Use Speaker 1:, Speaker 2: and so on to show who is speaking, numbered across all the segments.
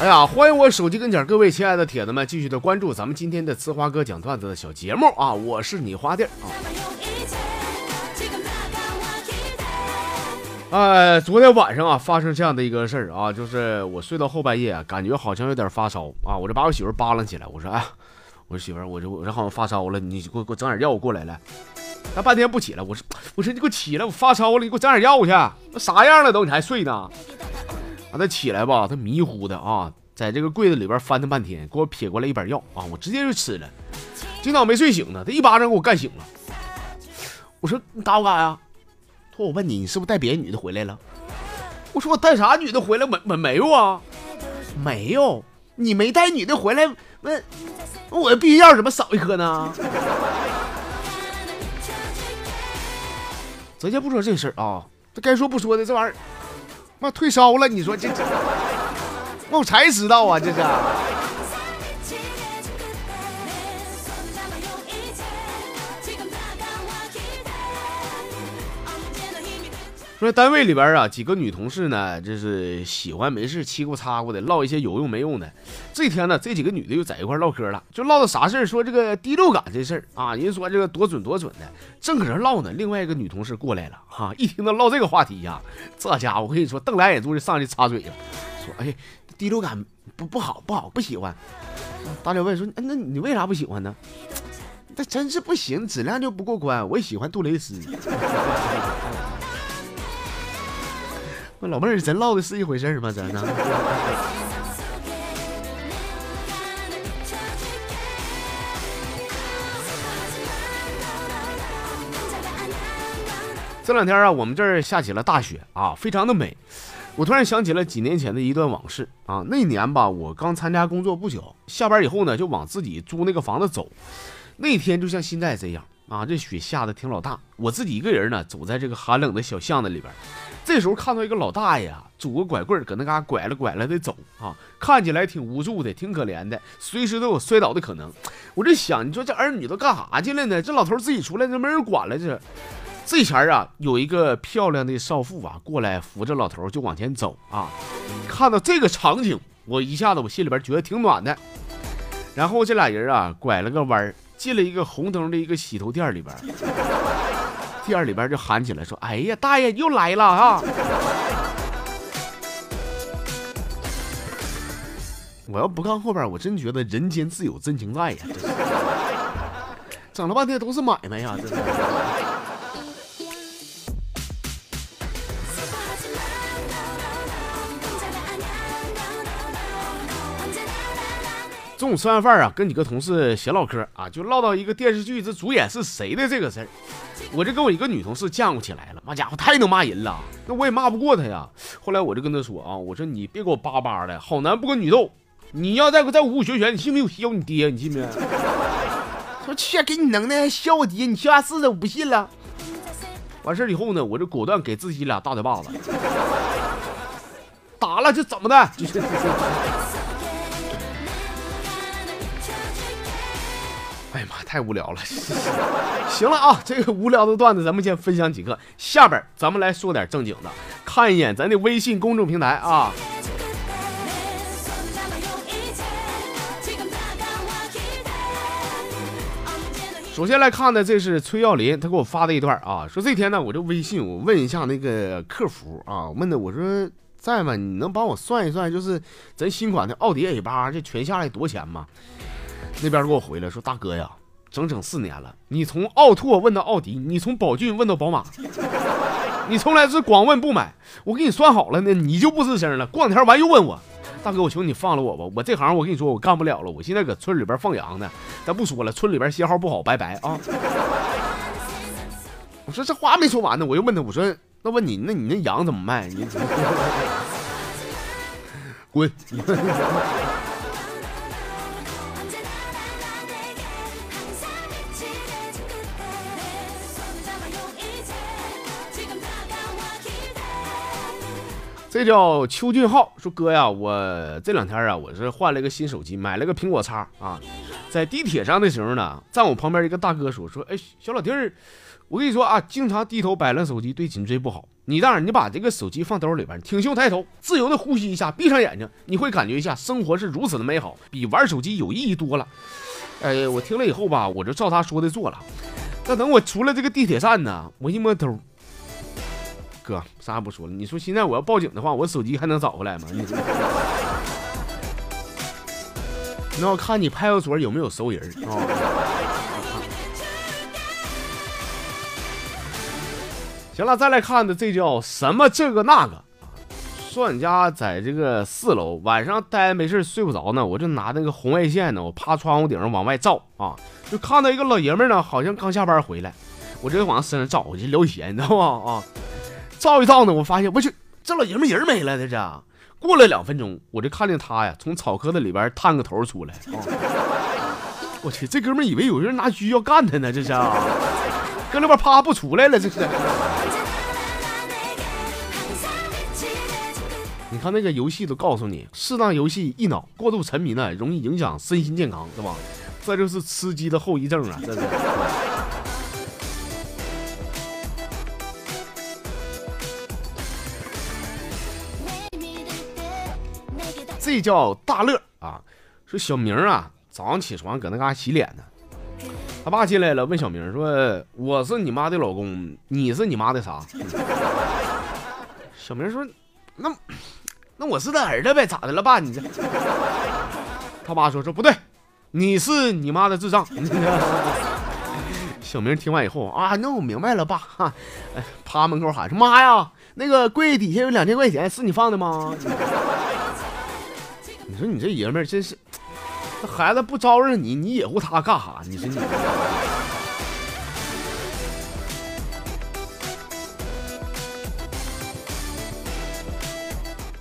Speaker 1: 哎呀，欢迎我手机跟前各位亲爱的铁子们，继续的关注咱们今天的呲花哥讲段子的小节目啊！我是你花弟啊。呃，昨天晚上啊，发生这样的一个事儿啊，就是我睡到后半夜，感觉好像有点发烧啊，我就把我媳妇扒拉起来，我说哎，我说媳妇，我这我这好像发烧了，你给我给我整点药，过来来。她半天不起来，我说我说你给我起来，我发烧了，你给我整点药去。那啥样了都，你还睡呢？他起来吧，他迷糊的啊，在这个柜子里边翻腾半天，给我撇过来一板药啊，我直接就吃了。今早没睡醒呢，他一巴掌给我干醒了。我说你打我干啥呀？他说我问你，你是不是带别的女的回来了？我说我带啥女的回来？没没没有啊？没有，你没带女的回来，那我避孕药怎么少一颗呢？咱先不说这事儿啊，这该说不说的这玩意儿。妈退烧了，你说这这，我才知道啊，这是。说单位里边啊，几个女同事呢，这是喜欢没事欺负擦过的，唠一些有用没用的。这天呢，这几个女的又在一块唠嗑了，就唠到啥事儿？说这个第六感这事儿啊，人说这个多准多准的。正搁这唠呢，另外一个女同事过来了，哈，一听到唠这个话题呀，这家伙我跟你说，瞪俩眼珠就上去插嘴了，说：“哎，第六感不不好不好，不喜欢。”大刘问说：“那你为啥不喜欢呢？”这真是不行，质量就不过关。我也喜欢杜蕾斯。我老妹儿，咱唠的是一回事吗？咱呢？这两天啊，我们这儿下起了大雪啊，非常的美。我突然想起了几年前的一段往事啊。那年吧，我刚参加工作不久，下班以后呢，就往自己租那个房子走。那天就像现在这样啊，这雪下的挺老大，我自己一个人呢，走在这个寒冷的小巷子里边。这时候看到一个老大爷啊，拄个拐棍搁那嘎拐了拐了的走啊，看起来挺无助的，挺可怜的，随时都有摔倒的可能。我就想，你说这儿女都干啥去了呢？这老头自己出来，都没人管了。这这前儿啊，有一个漂亮的少妇啊，过来扶着老头就往前走啊。看到这个场景，我一下子我心里边觉得挺暖的。然后这俩人啊，拐了个弯进了一个红灯的一个洗头店里边。店里边就喊起来说：“哎呀，大爷又来了啊！” 我要不看后边，我真觉得人间自有真情在呀！整了半天都是买卖呀！这是。中午吃完饭啊，跟几个同事闲唠嗑啊，就唠到一个电视剧这主演是谁的这个事儿。我这跟我一个女同事犟过起来了，妈家伙太能骂人了，那我也骂不过他呀。后来我就跟他说啊，我说你别给我叭叭的，好男不跟女斗，你要再再五五学学，你信不信我削你爹？你信不信？说去给你能耐还削我爹？你削啥似的？我不信了。完事以后呢，我就果断给自己俩大嘴巴子，打了就怎么的？哎呀妈，太无聊了！行了啊，这个无聊的段子咱们先分享几个，下边咱们来说点正经的。看一眼咱的微信公众平台啊。首先来看的，这是崔耀林，他给我发的一段啊，说这天呢，我这微信我问一下那个客服啊，问的我说在吗？你能帮我算一算，就是咱新款的奥迪 A 八这全下来多少钱吗？那边给我回来说：“大哥呀，整整四年了，你从奥拓问到奥迪，你从宝骏问到宝马，你从来是光问不买。我给你算好了呢，你就不吱声了。过两天完又问我，大哥，我求你放了我吧，我这行我跟你说我干不了了。我现在搁村里边放羊呢，咱不说了，村里边信号不好，拜拜啊。我说这话没说完呢，我又问他，我说那问你，那你那羊怎么卖？你滚！” 这叫邱俊浩说：“哥呀，我这两天啊，我是换了一个新手机，买了个苹果叉啊。在地铁上的时候呢，站我旁边一个大哥说：说，哎，小老弟儿，我跟你说啊，经常低头摆烂手机对颈椎不好你当然，你把这个手机放兜里边，挺胸抬头，自由的呼吸一下，闭上眼睛，你会感觉一下生活是如此的美好，比玩手机有意义多了。哎，我听了以后吧，我就照他说的做了。但等我出了这个地铁站呢，我一摸兜，哥，啥也不说了。你说现在我要报警的话，我手机还能找回来吗？你 那我看你派出所有没有熟人啊？行了，再来看的这叫什么这个那个说俺家在这个四楼，晚上呆没事睡不着呢，我就拿那个红外线呢，我趴窗户顶上往外照啊，就看到一个老爷们呢，好像刚下班回来，我就往身上照，我就聊闲，你知道吗？啊，照一照呢，我发现我去，这老爷们人没了，这这。过了两分钟，我就看见他呀，从草棵子里边探个头出来。我去，这哥们以为有人拿狙要干他呢，这是。搁那边啪不出来了，这是。你看那个游戏都告诉你，适当游戏一脑，过度沉迷呢容易影响身心健康，对吧？这就是吃鸡的后遗症啊！这是。这叫大乐啊！说小明啊，早上起床搁那嘎洗脸呢。他爸进来了，问小明说：“我是你妈的老公，你是你妈的啥？” 小明说：“那那我是他儿子呗，咋的了，爸？你这……”他爸说：“说不对，你是你妈的智障。”小明听完以后啊，那我明白了，爸。趴门口喊说：“妈呀，那个柜底下有两千块钱，是你放的吗？”你说你这爷们儿真是。这孩子不招惹你，你野乎他干哈？你说你。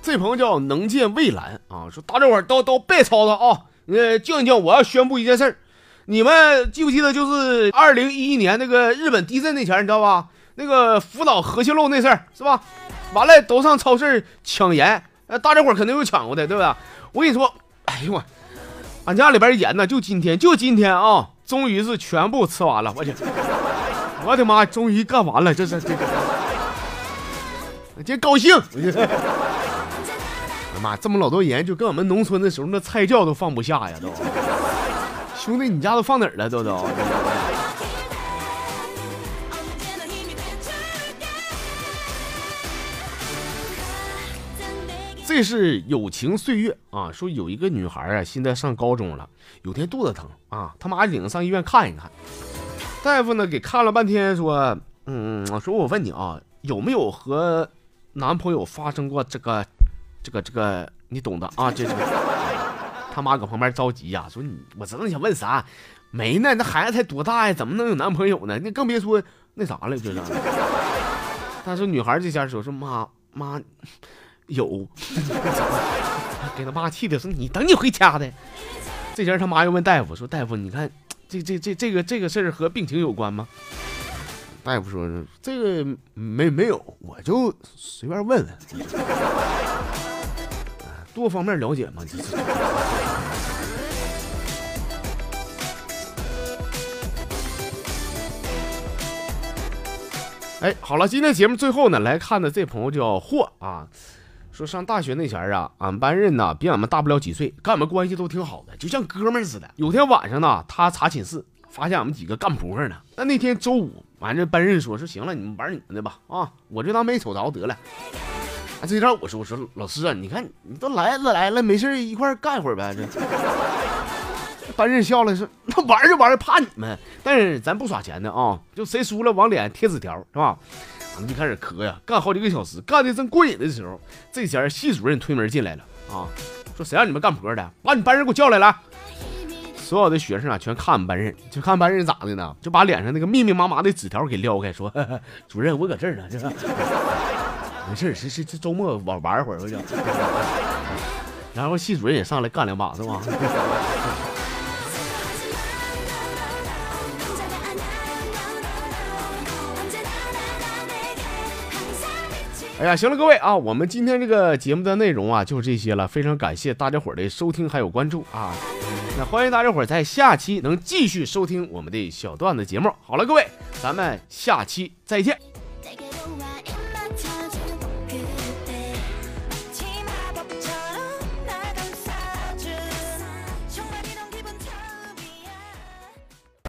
Speaker 1: 这朋友叫能见蔚蓝啊，说大家伙都都别吵吵啊，呃，静一静，我要宣布一件事儿，你们记不记得就是二零一一年那个日本地震那前你知道吧？那个福岛核泄漏那事儿是吧？完了都上超市抢盐，哎，大家伙肯定有抢过的，对吧？我跟你说，哎呦我。俺家里边盐呢，就今天，就今天啊，终于是全部吃完了。我去，我的妈，终于干完了，这是这个，真高兴！我妈，这么老多盐，就跟我们农村的时候那菜窖都放不下呀，都。兄弟，你家都放哪儿了？都都。这是友情岁月啊！说有一个女孩啊，现在上高中了，有天肚子疼啊，他妈领上医院看一看。大夫呢给看了半天，说，嗯，说我问你啊，有没有和男朋友发生过这个，这个，这个，你懂的啊？这是他妈搁旁边着急呀，说你，我知道你想问啥，没呢，那孩子才多大呀，怎么能有男朋友呢？那更别说那啥了，就是。但是女孩这下说说妈妈。有，给他妈气的说：“你等你回家的。”这前他妈又问大夫说：“大夫，你看这这这这个这个事儿和病情有关吗？”大夫说：“这个没没有，我就随便问问，多方面了解嘛。”哎，好了，今天节目最后呢，来看的这朋友叫霍啊。说上大学那前儿啊，俺班任呐比俺们大不了几岁，跟俺们关系都挺好的，就像哥们儿似的。有天晚上呢，他查寝室，发现俺们几个干扑克呢。那那天周五，完这班任说说行了，你们玩你们的吧，啊，我就当没瞅着得了。啊，这天我说我说老师啊，你看你都来了来了，没事一块干会儿呗。这班任笑了说，那玩就玩，怕你们，但是咱不耍钱的啊，就谁输了往脸贴纸条，是吧？我们就开始磕呀，干好几个小时，干的正过瘾的时候，这前系主任推门进来了啊，说谁让你们干活的，把你班人给我叫来了。所有的学生啊，全看班人，就看班人咋的呢？就把脸上那个密密麻麻的纸条给撩开，说 主任我搁这儿呢，这 没事，是是这周末玩玩会儿我就。然后系主任也上来干两把，是吧？哎呀，行了，各位啊，我们今天这个节目的内容啊，就是这些了。非常感谢大家伙的收听还有关注啊，那欢迎大家伙在下期能继续收听我们的小段子节目。好了，各位，咱们下期再见。